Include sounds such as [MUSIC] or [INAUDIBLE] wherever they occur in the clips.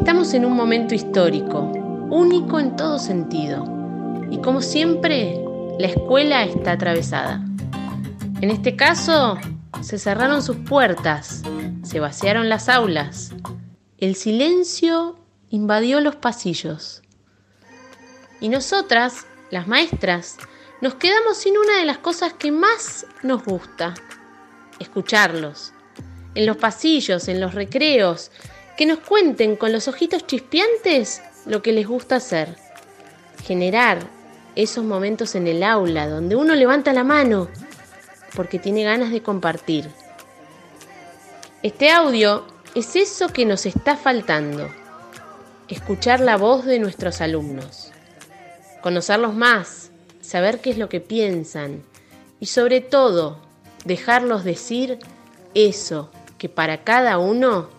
Estamos en un momento histórico, único en todo sentido, y como siempre, la escuela está atravesada. En este caso, se cerraron sus puertas, se vaciaron las aulas, el silencio invadió los pasillos. Y nosotras, las maestras, nos quedamos sin una de las cosas que más nos gusta, escucharlos. En los pasillos, en los recreos, que nos cuenten con los ojitos chispeantes lo que les gusta hacer. Generar esos momentos en el aula donde uno levanta la mano porque tiene ganas de compartir. Este audio es eso que nos está faltando, escuchar la voz de nuestros alumnos, conocerlos más, saber qué es lo que piensan y sobre todo dejarlos decir eso que para cada uno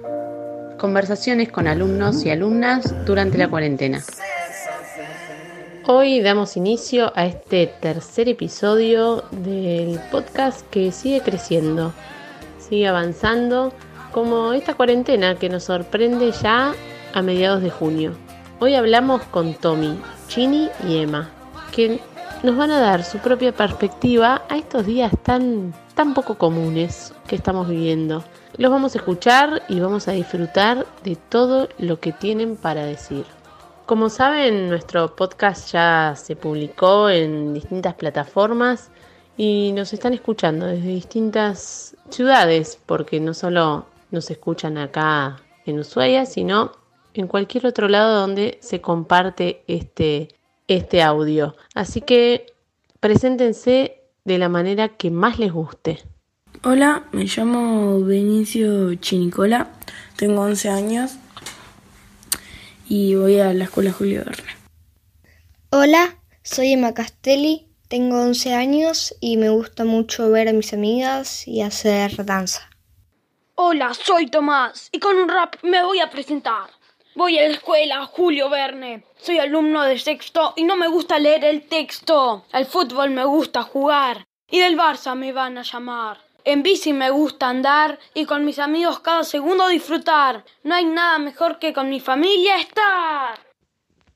Conversaciones con alumnos y alumnas durante la cuarentena. Hoy damos inicio a este tercer episodio del podcast que sigue creciendo, sigue avanzando, como esta cuarentena que nos sorprende ya a mediados de junio. Hoy hablamos con Tommy, Chini y Emma, que nos van a dar su propia perspectiva a estos días tan, tan poco comunes que estamos viviendo. Los vamos a escuchar y vamos a disfrutar de todo lo que tienen para decir. Como saben, nuestro podcast ya se publicó en distintas plataformas y nos están escuchando desde distintas ciudades, porque no solo nos escuchan acá en Ushuaia, sino en cualquier otro lado donde se comparte este, este audio. Así que preséntense de la manera que más les guste. Hola, me llamo Benicio Chinicola, tengo 11 años y voy a la escuela Julio Verne. Hola, soy Emma Castelli, tengo 11 años y me gusta mucho ver a mis amigas y hacer danza. Hola, soy Tomás y con un rap me voy a presentar. Voy a la escuela Julio Verne. Soy alumno de sexto y no me gusta leer el texto. Al fútbol me gusta jugar y del Barça me van a llamar. En bici me gusta andar y con mis amigos cada segundo disfrutar. No hay nada mejor que con mi familia estar.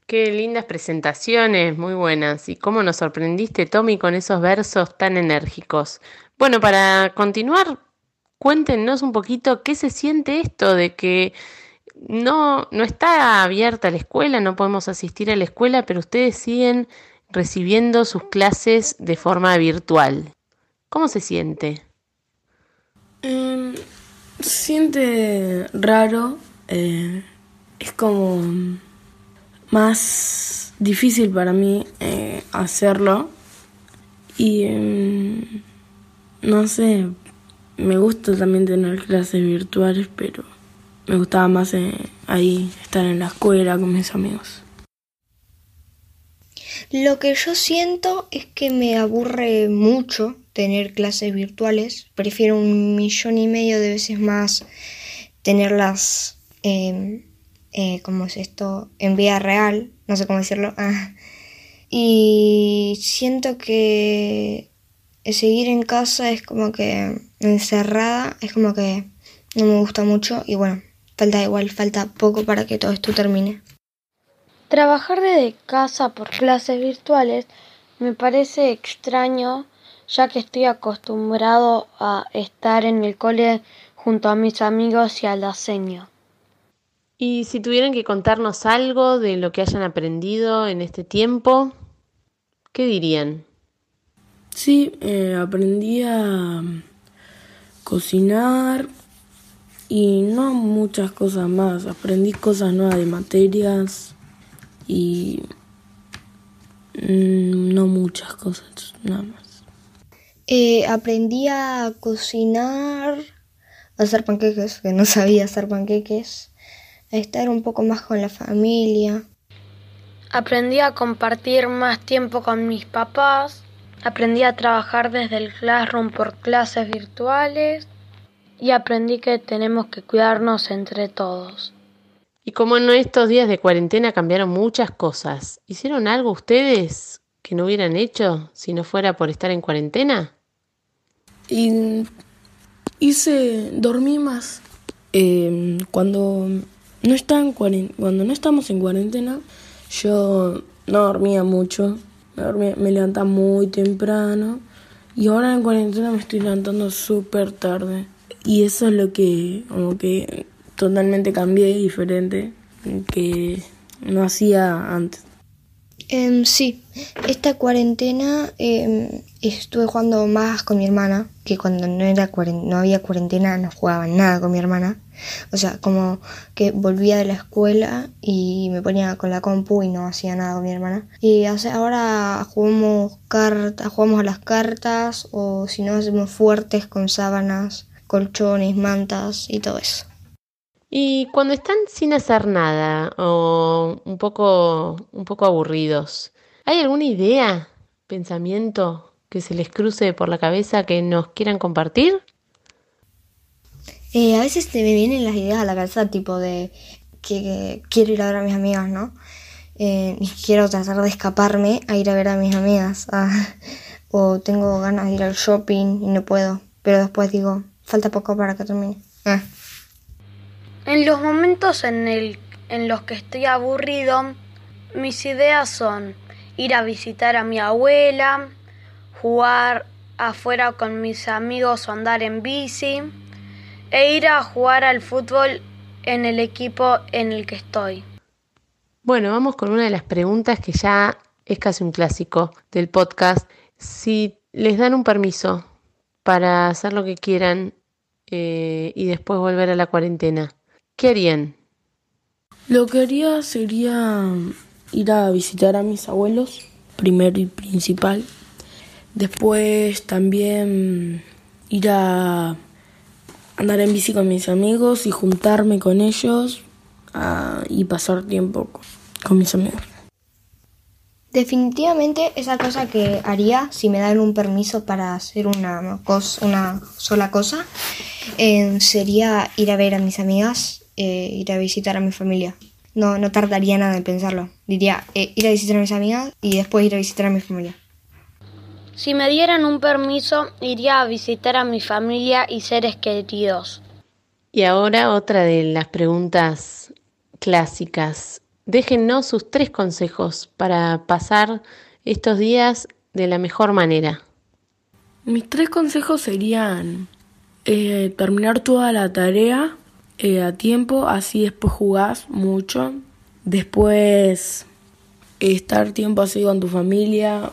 Qué lindas presentaciones, muy buenas. Y cómo nos sorprendiste, Tommy, con esos versos tan enérgicos. Bueno, para continuar, cuéntenos un poquito qué se siente esto de que no, no está abierta la escuela, no podemos asistir a la escuela, pero ustedes siguen recibiendo sus clases de forma virtual. ¿Cómo se siente? Eh, siente raro, eh, es como más difícil para mí eh, hacerlo y em, no sé, me gusta también tener clases virtuales, pero me gustaba más eh, ahí estar en la escuela con mis amigos. Lo que yo siento es que me aburre mucho tener clases virtuales. Prefiero un millón y medio de veces más tenerlas, eh, eh, ¿cómo es esto? En vida real, no sé cómo decirlo. Ah. Y siento que seguir en casa es como que encerrada, es como que no me gusta mucho y bueno, falta igual, falta poco para que todo esto termine. Trabajar desde casa por clases virtuales me parece extraño ya que estoy acostumbrado a estar en el cole junto a mis amigos y a la seño. Y si tuvieran que contarnos algo de lo que hayan aprendido en este tiempo, ¿qué dirían? Sí, eh, aprendí a cocinar y no muchas cosas más. Aprendí cosas nuevas de materias y mm, no muchas cosas, nada más. Eh, aprendí a cocinar, a hacer panqueques, que no [LAUGHS] sabía hacer panqueques. a estar un poco más con la familia. Aprendí a compartir más tiempo con mis papás. Aprendí a trabajar desde el classroom por clases virtuales. Y aprendí que tenemos que cuidarnos entre todos. Y como en estos días de cuarentena cambiaron muchas cosas, ¿hicieron algo ustedes que no hubieran hecho si no fuera por estar en cuarentena? Y hice, dormí más. Eh, cuando, no está en cuando no estamos en cuarentena, yo no dormía mucho. Me, dormía, me levantaba muy temprano. Y ahora en cuarentena me estoy levantando súper tarde. Y eso es lo que, como que totalmente cambié, diferente, que no hacía antes. Eh, sí, esta cuarentena eh, estuve jugando más con mi hermana, que cuando no, era no había cuarentena no jugaba nada con mi hermana. O sea, como que volvía de la escuela y me ponía con la compu y no hacía nada con mi hermana. Y ahora jugamos cartas, jugamos a las cartas o si no hacemos fuertes con sábanas, colchones, mantas y todo eso. Y cuando están sin hacer nada o un poco, un poco aburridos, ¿hay alguna idea, pensamiento que se les cruce por la cabeza que nos quieran compartir? Eh, a veces te me vienen las ideas a la cabeza, tipo de que, quiero ir a ver a mis amigas, ¿no? Eh, y quiero tratar de escaparme a ir a ver a mis amigas. [LAUGHS] Ah, o tengo ganas de ir al shopping y no puedo. Pero después digo, falta poco para que termine. Ah. En los momentos en, el, en los que estoy aburrido, mis ideas son ir a visitar a mi abuela, jugar afuera con mis amigos o andar en bici, e ir a jugar al fútbol en el equipo en el que estoy. Bueno, vamos con una de las preguntas que ya es casi un clásico del podcast. Si les dan un permiso para hacer lo que quieran eh, y después volver a la cuarentena, ¿Qué harían? Lo que haría sería ir a visitar a mis abuelos, primero y principal. Después también ir a andar en bici con mis amigos y juntarme con ellos y pasar tiempo con mis amigos. Definitivamente esa cosa que haría si me dan un permiso para hacer una, cosa, una sola cosa eh, sería ir a ver a mis amigas eh, ir a visitar a mi familia. No, no tardaría nada en pensarlo. Diría eh, ir a visitar a mis amigas y después ir a visitar a mi familia. Si me dieran un permiso, iría a visitar a mi familia y seres queridos. Y ahora otra de las preguntas clásicas. Déjennos sus tres consejos para pasar estos días de la mejor manera. Mis tres consejos serían eh, terminar toda la tarea eh, a tiempo, así después jugás mucho. Después estar tiempo así con tu familia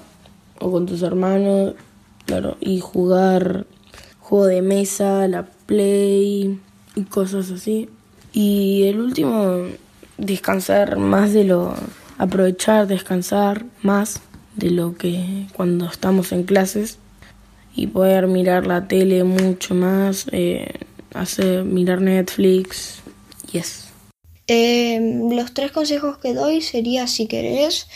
o con tus hermanos, claro, y jugar juego de mesa, la play y cosas así. Y el último, descansar más de lo, aprovechar, descansar más de lo que cuando estamos en clases y poder mirar la tele mucho más. Eh, hacer mirar Netflix yes. Em, los tres consejos que doy sería si querés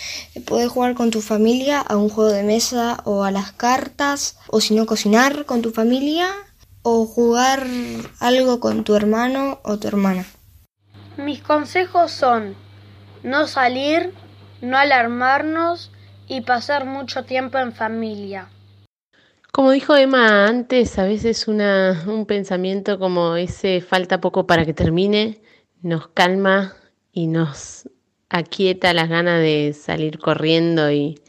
poder jugar con tu familia a un juego de mesa o a las cartas o si no cocinar con tu familia o jugar algo con tu hermano o tu hermana. Mis consejos son no salir, no alarmarnos y pasar mucho tiempo en familia. Como dijo Emma antes, a veces una, un pensamiento como ese falta poco para que termine nos calma y nos aquieta las ganas de salir corriendo y,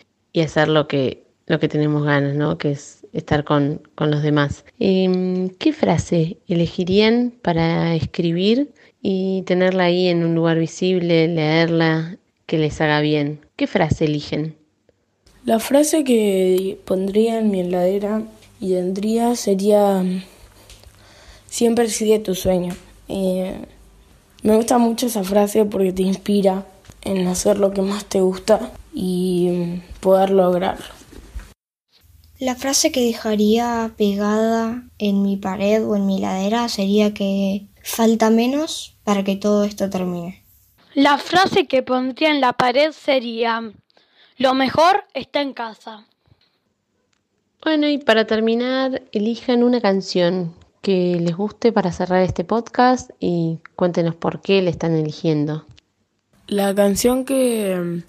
hacer lo que, lo que tenemos ganas, ¿no? Que es estar con, con los demás. Em, ¿Qué frase elegirían para escribir y tenerla ahí en un lugar visible, leerla, que les haga bien? ¿Qué frase eligen? La frase que pondría en mi heladera y tendría sería siempre sigue tu sueño. Me gusta mucho esa frase porque te inspira en hacer lo que más te gusta y poder lograrlo. La frase que dejaría pegada en mi pared o en mi ladera sería que falta menos para que todo esto termine. La frase que pondría en la pared sería, lo mejor está en casa. Bueno, y para terminar, elijan una canción que les guste para cerrar este podcast y cuéntenos por qué la están eligiendo. La canción que mm,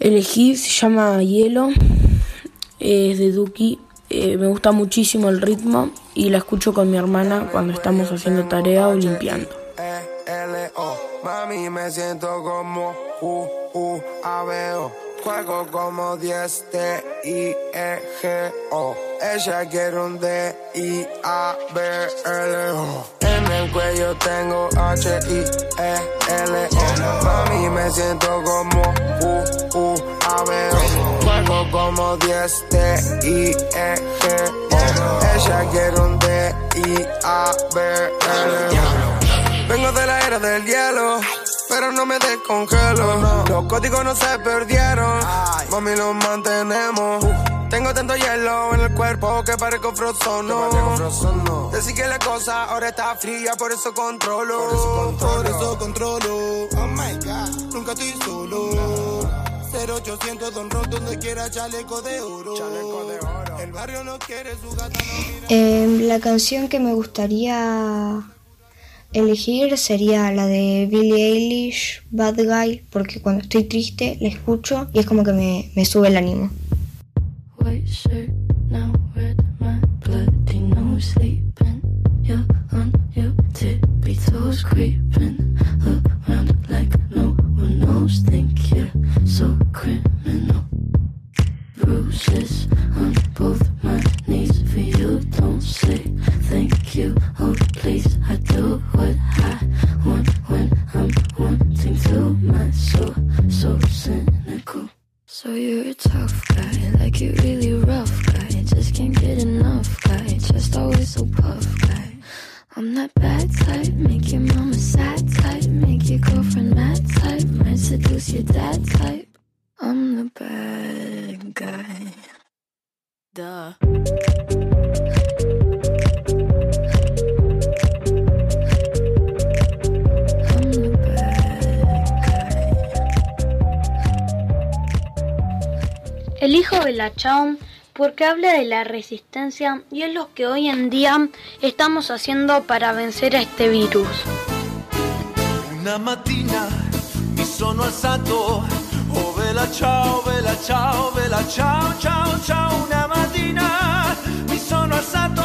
elegí se llama Hielo, es de Duki. Eh, me gusta muchísimo el ritmo y la escucho con mi hermana cuando estamos haciendo tarea o limpiando. Mami, me siento como U, U, A, B, O. Juego como 10 T, I, E, G, O. Ella quiere un D, I, A, B, L, O. En el cuello tengo H, I, E, L, O. Mami, me siento como U, U, A, B, O. Juego como 10 T, I, E, G, O. Ella quiere un D, I, A, B, L, O. Vengo de la era del hielo, pero no me descongelo. Los códigos no se perdieron, mami los mantenemos. Tengo tanto hielo en el cuerpo que parezco frozono. Decir que la cosa ahora está fría, por eso controlo. Por eso controlo. Oh my god, nunca estoy solo. 0800 Don Ron, donde quiera chaleco de oro. El barrio no quiere su gata, no mira. Eh, la canción que me gustaría elegir sería la de Billie Eilish, Bad Guy, porque cuando estoy triste la escucho y es como que me, me sube el ánimo. Elijo Belachao porque habla de la resistencia y es lo que hoy en día estamos haciendo para vencer a este virus. Una mattina mi sono alzato, oh vela ciao, vela ciao, vela ciao, ciao, ciao. Una mattina mi sono alzato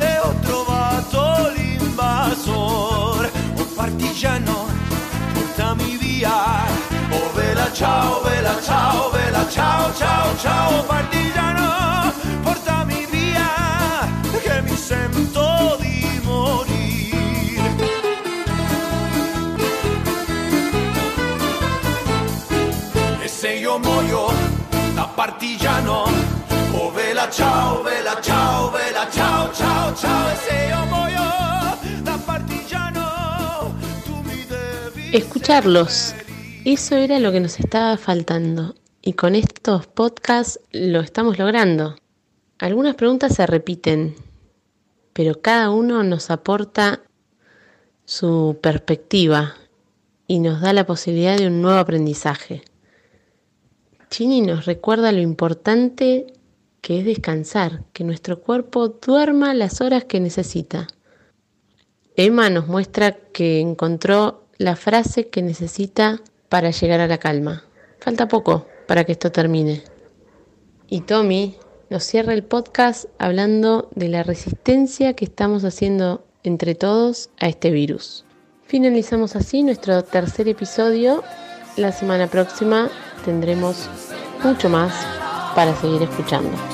e ho trovato l'invasor, un partigiano, portami via. Oh vela ciao, vela ciao, ciao, partigiano, portami via, che mi sento di morire. E se io muoio da partigiano, oh vela ciao, vela ciao, vela ciao, ciao, ciao. E se io muoio da partigiano, tu mi devi Escucharlos. Eso era lo que nos estaba faltando. Y con estos podcasts lo estamos logrando. Algunas preguntas se repiten, pero cada uno nos aporta su perspectiva y nos da la posibilidad de un nuevo aprendizaje. Chini nos recuerda lo importante que es descansar, que nuestro cuerpo duerma las horas que necesita. Emma nos muestra que encontró la frase que necesita para llegar a la calma. Falta poco para que esto termine. Y Tommy nos cierra el podcast hablando de la resistencia que estamos haciendo entre todos a este virus. Finalizamos así nuestro tercer episodio. La semana próxima tendremos mucho más para seguir escuchando.